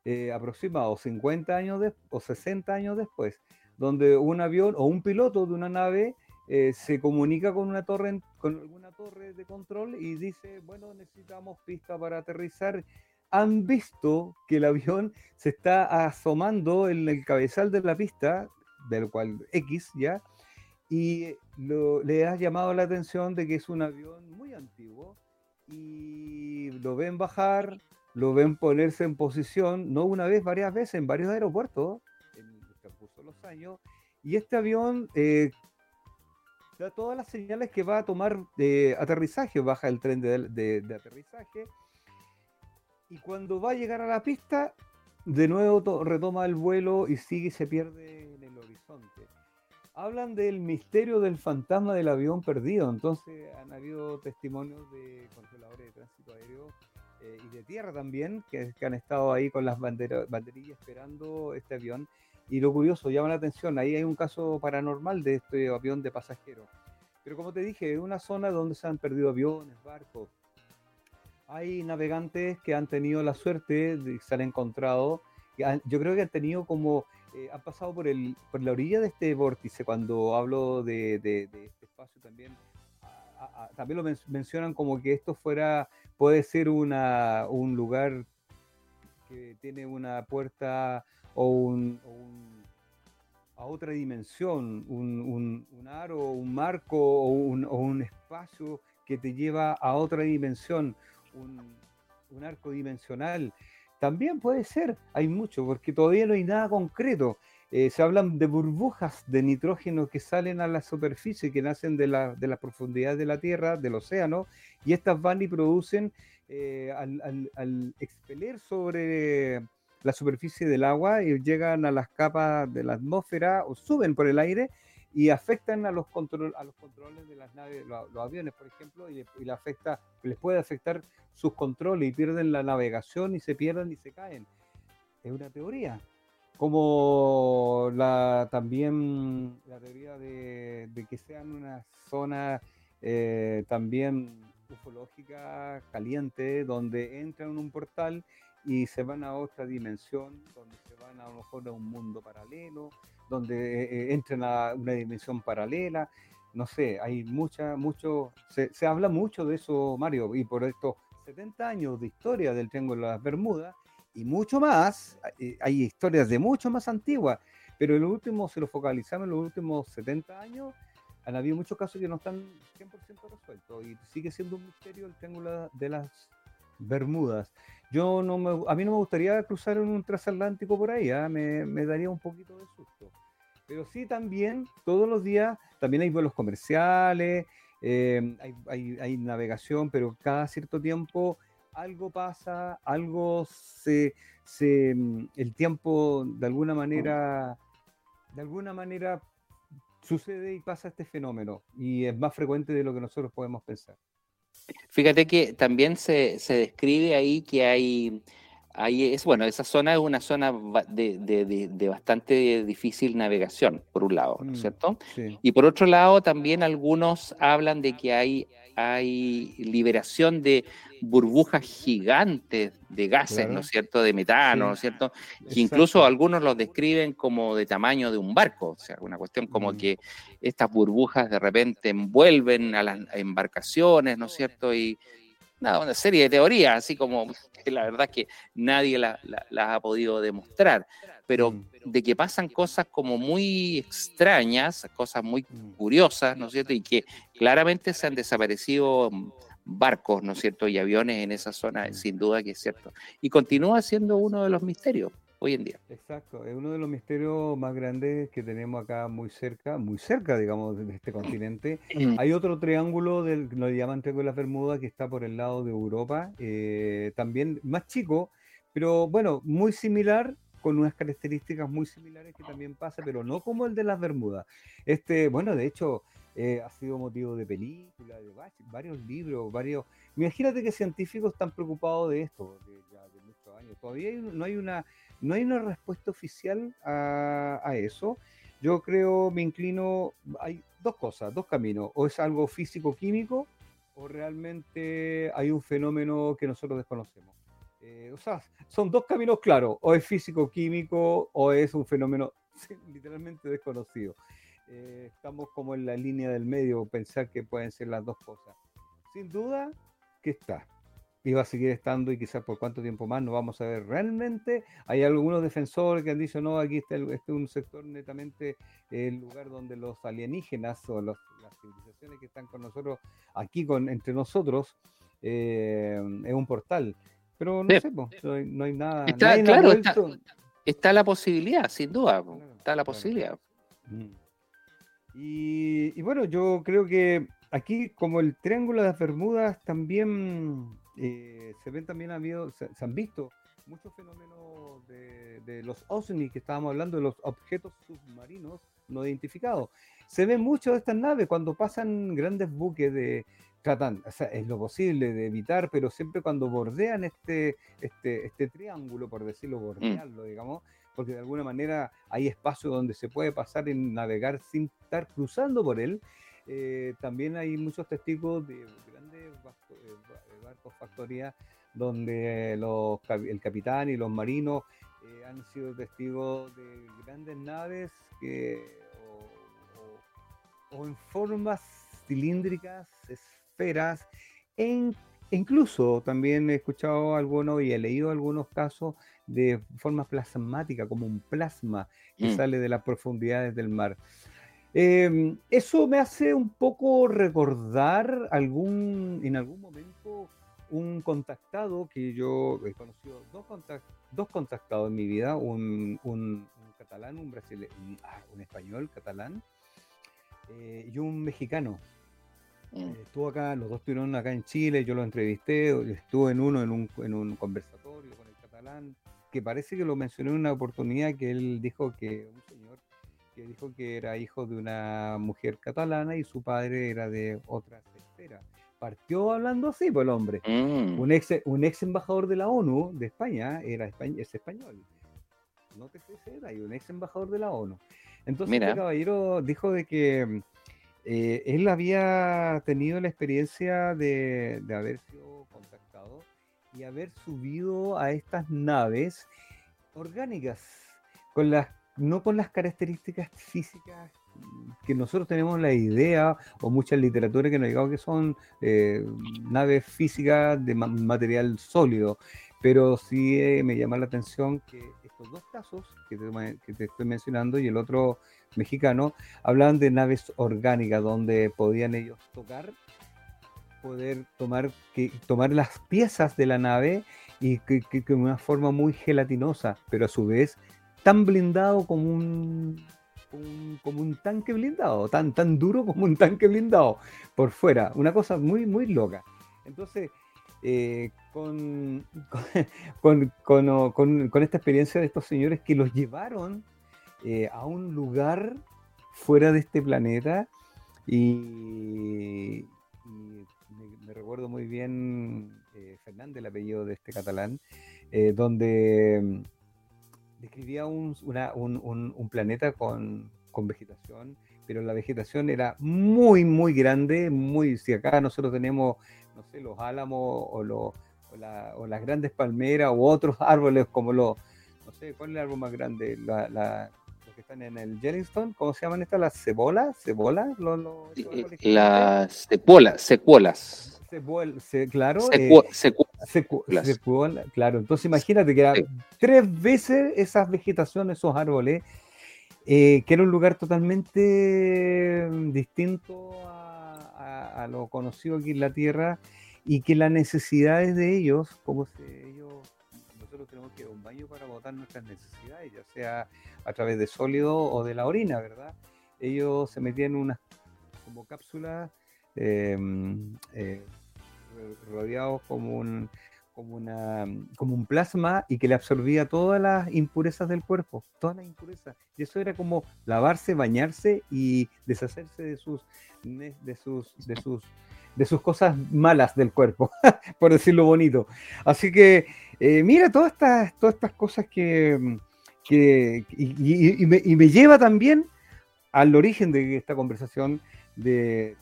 eh, aproximado 50 años o 60 años después, donde un avión o un piloto de una nave eh, se comunica con una torre, torre de control y dice, bueno, necesitamos pista para aterrizar. Han visto que el avión se está asomando en el cabezal de la pista, del cual X ya, y le ha llamado la atención de que es un avión muy antiguo y lo ven bajar, lo ven ponerse en posición, no una vez, varias veces, en varios aeropuertos, en el los años, y este avión eh, da todas las señales que va a tomar de aterrizaje, baja el tren de, de aterrizaje, y cuando va a llegar a la pista, de nuevo retoma el vuelo y sigue y se pierde hablan del misterio del fantasma del avión perdido. Entonces han habido testimonios de controladores de tránsito aéreo eh, y de tierra también que, han estado ahí con las banderillas esperando este avión. Y lo curioso, llama la atención, ahí hay un caso paranormal de este avión de pasajeros. Pero como te dije, es una zona donde se han perdido aviones, barcos. Hay navegantes que han tenido la suerte de se han encontrado. Yo creo que han tenido como, eh, han pasado por, el, la orilla de este vórtice. Cuando hablo de, este espacio también, también lo mencionan como que esto fuera, puede ser un lugar que tiene una puerta o un, a otra dimensión, un, un, aro, un marco o un, o un, espacio que te lleva a otra dimensión, un, arco dimensional. También puede ser, hay mucho, porque todavía no hay nada concreto. Eh, se hablan de burbujas de nitrógeno que salen a la superficie, que nacen de la, de la profundidad de la Tierra, del océano, y estas van y producen eh, al, expeler sobre la superficie del agua y llegan a las capas de la atmósfera o suben por el aire y afectan a los, control, a los controles de las naves, los, aviones, por ejemplo, y, y afecta, les puede afectar sus controles y pierden la navegación y se pierden y se caen. Es una teoría. Como la, también la teoría de, que sean una zona eh, también ufológica caliente, donde entran en un portal y se van a otra dimensión, donde se van a lo mejor a un mundo paralelo, donde eh, eh, entran a una dimensión paralela. No sé, hay mucha, mucho, se, se, habla mucho de eso, Mario, y por estos 70 años de historia del Triángulo de las Bermudas y mucho más, eh, hay historias de mucho más antiguas, pero en los últimos, si lo focalizamos en los últimos 70 años, han habido muchos casos que no están 100% resueltos y sigue siendo un misterio el triángulo de las Bermudas. Yo no me, a mí no me gustaría cruzar un transatlántico por ahí, ¿ah? me, daría un poquito de susto. Pero sí también, todos los días, también hay vuelos comerciales, eh, hay, hay, hay, navegación, pero cada cierto tiempo algo pasa, algo se, se, mm, el tiempo de alguna manera, de alguna manera sucede y pasa este fenómeno y es más frecuente de lo que nosotros podemos pensar. Fíjate que también se, se describe ahí que hay, hay, es bueno, esa zona es una zona de, de, de, bastante difícil navegación, por un lado, ¿no es mm, cierto? Sí. Y por otro lado, también algunos hablan de que hay, hay liberación de burbujas gigantes de gases, ¿no es cierto?, de metano, ¿no es cierto?, que incluso algunos los describen como de tamaño de un barco, o sea, una cuestión como mm. que estas burbujas de repente envuelven a las embarcaciones, ¿no es cierto?, y nada, una serie de teorías, así como que la verdad es que nadie las la, ha podido demostrar, pero mm. de que pasan cosas como muy extrañas, cosas muy mm. curiosas, ¿no es cierto?, y que claramente se han desaparecido barcos, ¿no es cierto?, y aviones en esa zona, sin duda que es cierto. Y continúa siendo uno de los misterios hoy en día. Exacto, es uno de los misterios más grandes que tenemos acá muy cerca, muy cerca, digamos, de este continente. Mm. Hay otro triángulo, del, lo llaman Triángulo de las Bermudas, que está por el lado de Europa, eh, también más chico, pero bueno, muy similar, con unas características muy similares que también pasa, pero no como el de las Bermudas. Este, bueno, de hecho, eh, ha sido motivo de película, de varios libros, varios... Imagínate que científicos están preocupados de esto, de, ya de muchos años. Todavía no hay una, no hay una respuesta oficial a, a eso. Yo creo, me inclino, hay dos cosas, dos caminos. O es algo físico-químico o realmente hay un fenómeno que nosotros desconocemos. Eh, o sea, son dos caminos claros, o es físico-químico o es un fenómeno literalmente desconocido. Eh, estamos como en la línea del medio, pensar que pueden ser las dos cosas. Sin duda que está. Y va a seguir estando y quizás por cuánto tiempo más no vamos a ver realmente. Hay algunos defensores que han dicho, no, aquí está este es un sector netamente el lugar donde los alienígenas o las civilizaciones que están con nosotros, aquí con, entre nosotros, eh, es un portal. Pero no sé, no, hay, nada. Está, claro, está, la posibilidad, sin duda. está la posibilidad. Mm. Y, bueno, yo creo que aquí, como el Triángulo de las Bermudas, también eh, se ven también habido, se, han visto muchos fenómenos de, los OSNI que estábamos hablando, de los objetos submarinos no identificados. Se ven mucho de estas naves cuando pasan grandes buques de tratan, o sea, es lo posible de evitar, pero siempre cuando bordean este, este, este triángulo, por decirlo, mm. bordearlo, digamos, porque de alguna manera hay espacio donde se puede pasar y navegar sin estar cruzando por él. Eh, también hay muchos testigos de grandes barcos, factorías donde los, el capitán y los marinos han sido testigos de grandes naves que, o en formas cilíndricas, esferas, en, incluso también he escuchado algunos y he leído algunos casos de forma plasmática, como un plasma que mm. sale de las profundidades del mar. Em, eso me hace un poco recordar algún, en algún momento un contactado que yo he conocido, dos, dos contactados en mi vida, un, un, catalán, un brasileño, ah, un, español catalán eh, y un mexicano. Mm. Eh, estuvo acá, los dos estuvieron acá en Chile, yo lo entrevisté, estuve en uno en un, en un conversatorio con el catalán, que parece que lo mencioné en una oportunidad que él dijo que un señor que dijo que era hijo de una mujer catalana y su padre era de otra esfera. Partió hablando así, pues el hombre. Mm. Un, ex, un ex embajador de la ONU de España era es español. No te sé, era un ex embajador de la ONU. Entonces el este caballero dijo de que eh, él había tenido la experiencia de, haber sido contactado y haber subido a estas naves orgánicas, con las, no con las características físicas que nosotros tenemos la idea, o mucha literatura que nos diga que son eh, naves físicas de material sólido, pero sí eh, me llama la atención que estos dos casos que te estoy mencionando y el otro mexicano, hablaban de naves orgánicas donde podían ellos tocar, poder tomar, que, tomar las piezas de la nave y que, de una forma muy gelatinosa, pero a su vez tan blindado como un, como un tanque blindado, tan, tan duro como un tanque blindado por fuera, una cosa muy, muy loca. Entonces, eh, con, con, con, con, esta experiencia de estos señores que los llevaron eh, a un lugar fuera de este planeta y, me, recuerdo muy bien eh, Fernández, el apellido de este catalán, eh, donde mm, describía un, un, planeta con, con, vegetación, pero la vegetación era muy, muy grande, muy, si acá nosotros tenemos, no sé, los álamos o, o, o las grandes palmeras u otros árboles como los, no sé, ¿cuál es el árbol más grande? la, que están en el Yellowstone, ¿cómo se llaman estas? ¿Las cebolas? ¿Cebolas? Eh, las cepolas, secuolas. claro. secuolas. claro. Entonces imagínate que eran tres veces esas vegetaciones, esos árboles, eh, que era un lugar totalmente distinto a, lo conocido aquí en la Tierra y que las necesidades de ellos, como se, ellos tenemos que ir a un baño para botar nuestras necesidades, ya sea a través de sólido o de la orina, ¿verdad? Ellos se metían unas como cápsulas em, eh, rodeados como un, como, una, como un plasma y que le absorbía todas las impurezas del cuerpo, todas las impurezas. Y eso era como lavarse, bañarse y deshacerse de sus, de sus, de sus, de sus cosas malas del cuerpo, por decirlo bonito. Así que eh, mira, todas estas, todas estas cosas que, y, me, lleva también al origen de esta conversación, de,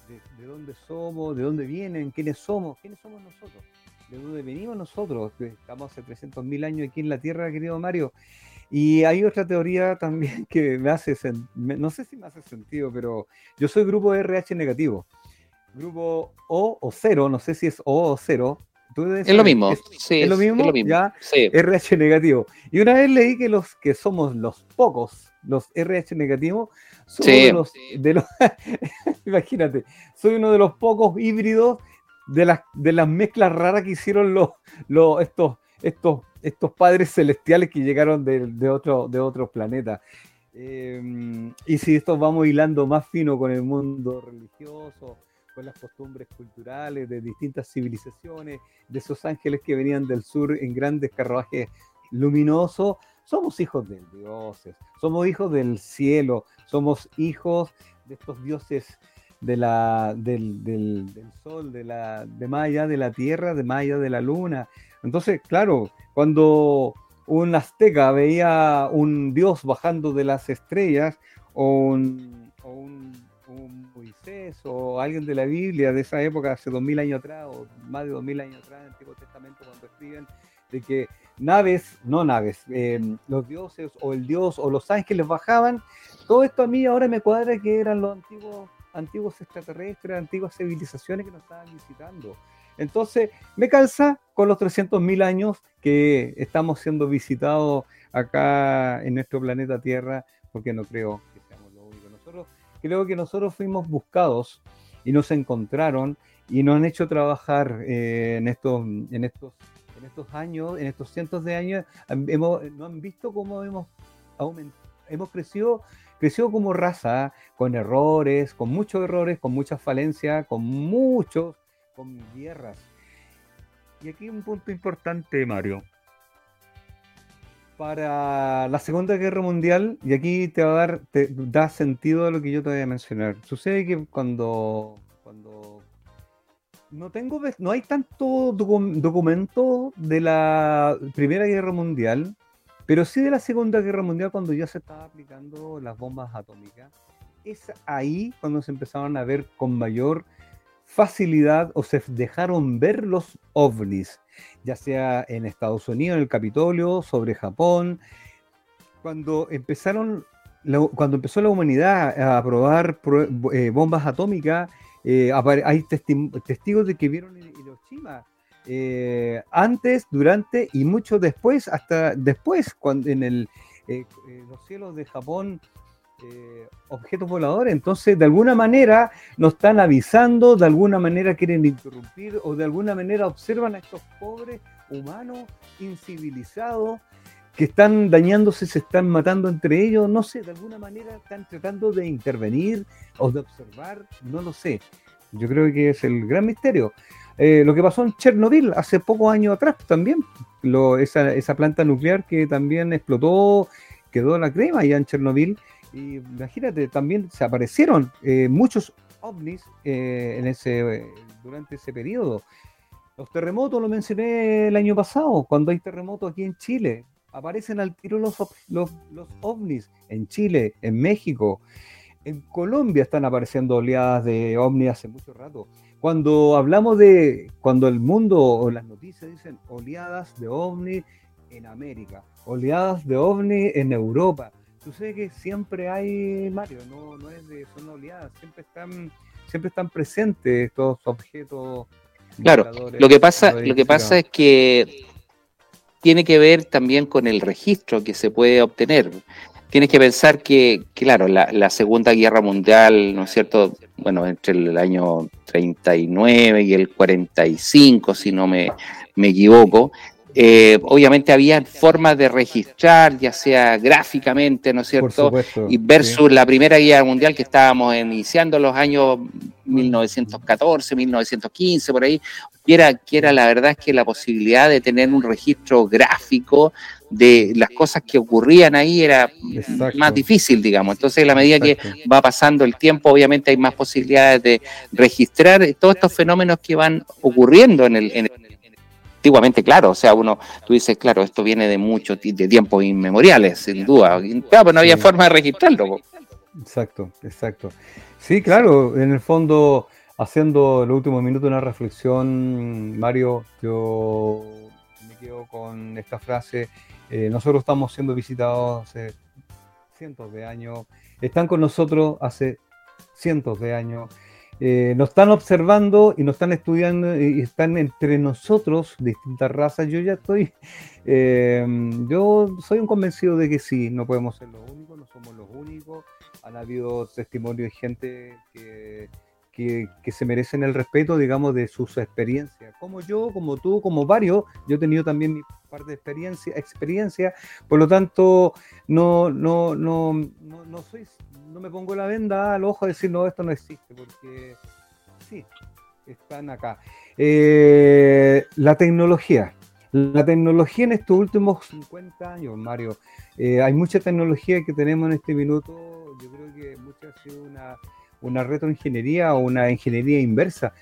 dónde somos, de dónde vienen, quiénes somos, quiénes somos nosotros, de dónde venimos nosotros, estamos hace 300.000 años aquí en la Tierra, querido Mario. Y hay otra teoría también que me hace, no sé si me hace sentido, pero yo soy grupo RH negativo. Grupo O o cero, no sé si es O o cero, es lo mismo. Es, sí, lo mismo, ya RH negativo. Y una vez leí que los que somos los pocos, los RH negativos, somos de los, imagínate, soy uno de los pocos híbridos de las, de las mezclas raras que hicieron los, los, estos, estos, estos padres celestiales que llegaron de, de, otro, de otros planetas. Em, y si esto vamos hilando más fino con el mundo religioso, las costumbres culturales de distintas civilizaciones, de esos ángeles que venían del sur en grandes carruajes luminosos. Somos hijos de dioses, somos hijos del cielo, somos hijos de estos dioses de la, del, del, sol, de, la, de más allá de la tierra, de más allá de la luna. Entonces, claro, cuando, un azteca veía un dios bajando de las estrellas o un, O alguien de la Biblia de esa época, hace dos mil años atrás o más de dos mil años atrás, en el Antiguo Testamento, cuando escriben de que naves, no naves, eh, los dioses o el dios o los ángeles bajaban, todo esto a mí ahora me cuadra que eran los antiguos, antiguos extraterrestres, antiguas civilizaciones que nos estaban visitando. Entonces, me calza con los 300.000 años que estamos siendo visitados acá en nuestro planeta Tierra, porque no creo creo que nosotros fuimos buscados y nos encontraron y nos han hecho trabajar eh, en, estos, en, estos, en estos años, en estos cientos de años. Hemos, no han visto cómo hemos, hemos crecido crecido como raza, con errores, con muchos errores, con muchas falencias, con muchos con guerras. Y aquí un punto importante, Mario. Para la Segunda Guerra Mundial, y aquí te va a dar, da sentido a lo que yo te voy a mencionar. Sucede que cuando, cuando no tengo, no hay tanto documento de la Primera Guerra Mundial, pero sí de la Segunda Guerra Mundial cuando ya se estaba aplicando las bombas atómicas. Es ahí cuando se empezaron a ver con mayor facilidad o se dejaron ver los ovnis, ya sea en Estados Unidos, en el Capitolio, sobre Japón, cuando empezaron, cuando empezó la humanidad a probar eh, bombas atómicas, eh, hay testigos de que vieron Hiroshima. Eh, antes, durante y mucho después, hasta después, cuando en el, los cielos de Japón eh, objetos voladores. Entonces, de alguna manera nos están avisando, de alguna manera quieren interrumpir o de alguna manera observan a estos pobres humanos incivilizados que están dañándose, se están matando entre ellos, no sé, de alguna manera están tratando de intervenir o de observar, no lo sé. Yo creo que es el gran misterio. Eh, lo que pasó en Chernobyl hace pocos años atrás también, esa, planta nuclear que también explotó, quedó la crema allá en Chernobyl, y imagínate, también se aparecieron eh, muchos ovnis eh, en ese, durante ese periodo. Los terremotos lo mencioné el año pasado, cuando hay terremotos aquí en Chile. Aparecen al tiro los, los, los ovnis en Chile, en México. En Colombia están apareciendo oleadas de ovnis hace mucho rato. Cuando hablamos de, cuando el mundo o las noticias dicen oleadas de ovnis en América, oleadas de ovnis en Europa, sucede que siempre hay, Mario, no, no es de son oleadas, siempre están, siempre están presentes estos objetos. Claro, lo que pasa, lo que pasa es que tiene que ver también con el registro que se puede obtener. Tienes que pensar que, claro, la, la, Segunda Guerra Mundial, ¿no es cierto? Bueno, entre el año 39 y el 45, si no me, me equivoco, eh, obviamente había formas de registrar, ya sea gráficamente, ¿no es cierto? y versus la Primera Guerra Mundial que estábamos iniciando los años 1914, 1915, por ahí, que era, que era la verdad es que la posibilidad de tener un registro gráfico de las cosas que ocurrían ahí era más difícil, digamos. Entonces, a la medida que va pasando el tiempo, obviamente hay más posibilidades de registrar todos estos fenómenos que van ocurriendo en el, en el antiguamente, claro, o sea, uno, tú dices, claro, esto viene de mucho, de tiempos inmemoriales, sin duda. Claro, pues no había forma de registrarlo. Exacto, exacto. Sí, claro, en el fondo, haciendo el último minuto una reflexión, Mario, yo me quedo con esta frase, eh, nosotros estamos siendo visitados hace cientos de años, están con nosotros hace cientos de años eh, nos están observando y nos están estudiando y están entre nosotros, distintas razas. Yo ya estoy, eh, yo soy un convencido de que sí, no podemos ser los únicos, no somos los únicos. Han habido testimonios de gente que, que, se merecen el respeto, digamos, de sus experiencias. Como yo, como tú, como varios, yo he tenido también mi parte de experiencia, experiencia por lo tanto, no, no, no, no, no soy no me pongo la venda al ojo a decir, no, esto no existe, porque sí, están acá. Eh, la tecnología. La tecnología en estos últimos 50 años, Mario, eh, hay mucha tecnología que tenemos en este minuto. Yo creo que mucha ha sido una, una retroingeniería o una ingeniería inversa.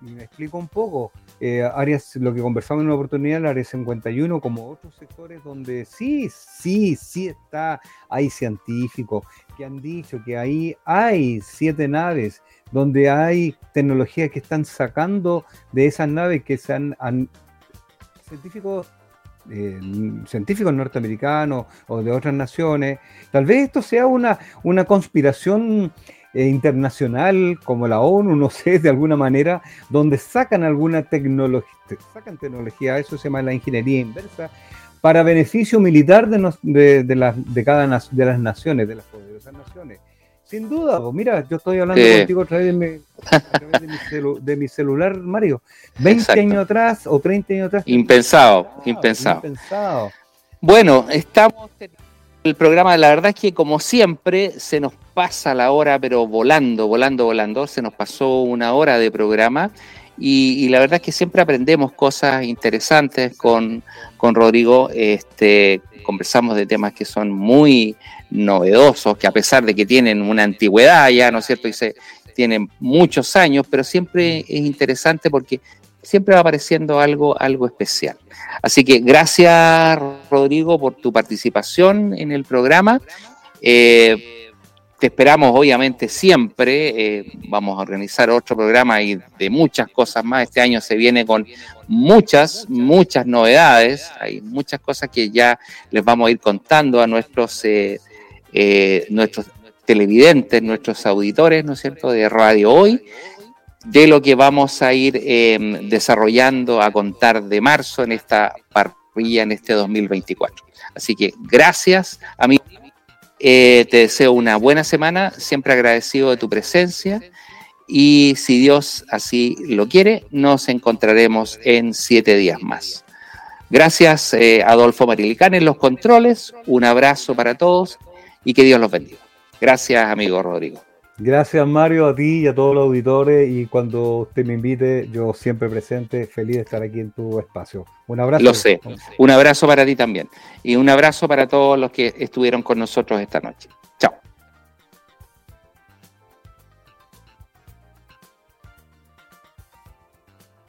me explico un poco. Eh, áreas, lo que conversamos en una oportunidad, el área 51, como otros sectores donde sí, sí, sí está, hay científicos que han dicho que ahí hay siete naves, donde hay tecnologías que están sacando de esas naves que se han, científicos eh, científicos norteamericanos o de otras naciones. Tal vez esto sea una, una conspiración eh, internacional como la ONU, no sé, de alguna manera, donde sacan alguna tecnología, sacan tecnología, eso se llama la ingeniería inversa, para beneficio militar de, de, las, de cada de las naciones, de las poderosas naciones. Sin duda, pues mira, yo estoy hablando contigo a través, de mi, de, mi celular, Mario. 20 años atrás o 30 años atrás. Impensado, impensado. impensado. Bueno, estamos el programa, la verdad es que como siempre se nos pasa la hora, pero volando, volando, volando, se nos pasó una hora de programa y, la verdad es que siempre aprendemos cosas interesantes con, con Rodrigo, este, conversamos de temas que son muy novedosos, que a pesar de que tienen una antigüedad ya, ¿no es cierto? Y se, tienen muchos años, pero siempre es interesante porque siempre va apareciendo algo, algo especial. Así que gracias, Rodrigo, por tu participación en el programa. Eh, te esperamos, obviamente, siempre. Eh, vamos a organizar otro programa y de muchas cosas más. Este año se viene con muchas, muchas novedades. Hay muchas cosas que ya les vamos a ir contando a nuestros, eh, nuestros televidentes, nuestros auditores, ¿no es cierto?, de Radio Hoy de lo que vamos a ir em, desarrollando a contar de marzo en esta parrilla en este 2024. Así que gracias a mí. Eh, te deseo una buena semana, siempre agradecido de tu presencia y si Dios así lo quiere, nos encontraremos en siete días más. Gracias eh, Adolfo Marilicán en los controles, un abrazo para todos y que Dios los bendiga. Gracias amigo Rodrigo. Gracias Mario, a ti y a todos los auditores y cuando usted me invite, yo siempre presente, feliz de estar aquí en tu espacio. Un abrazo. Lo sé, un abrazo para ti también y un abrazo para todos los que estuvieron con nosotros esta noche.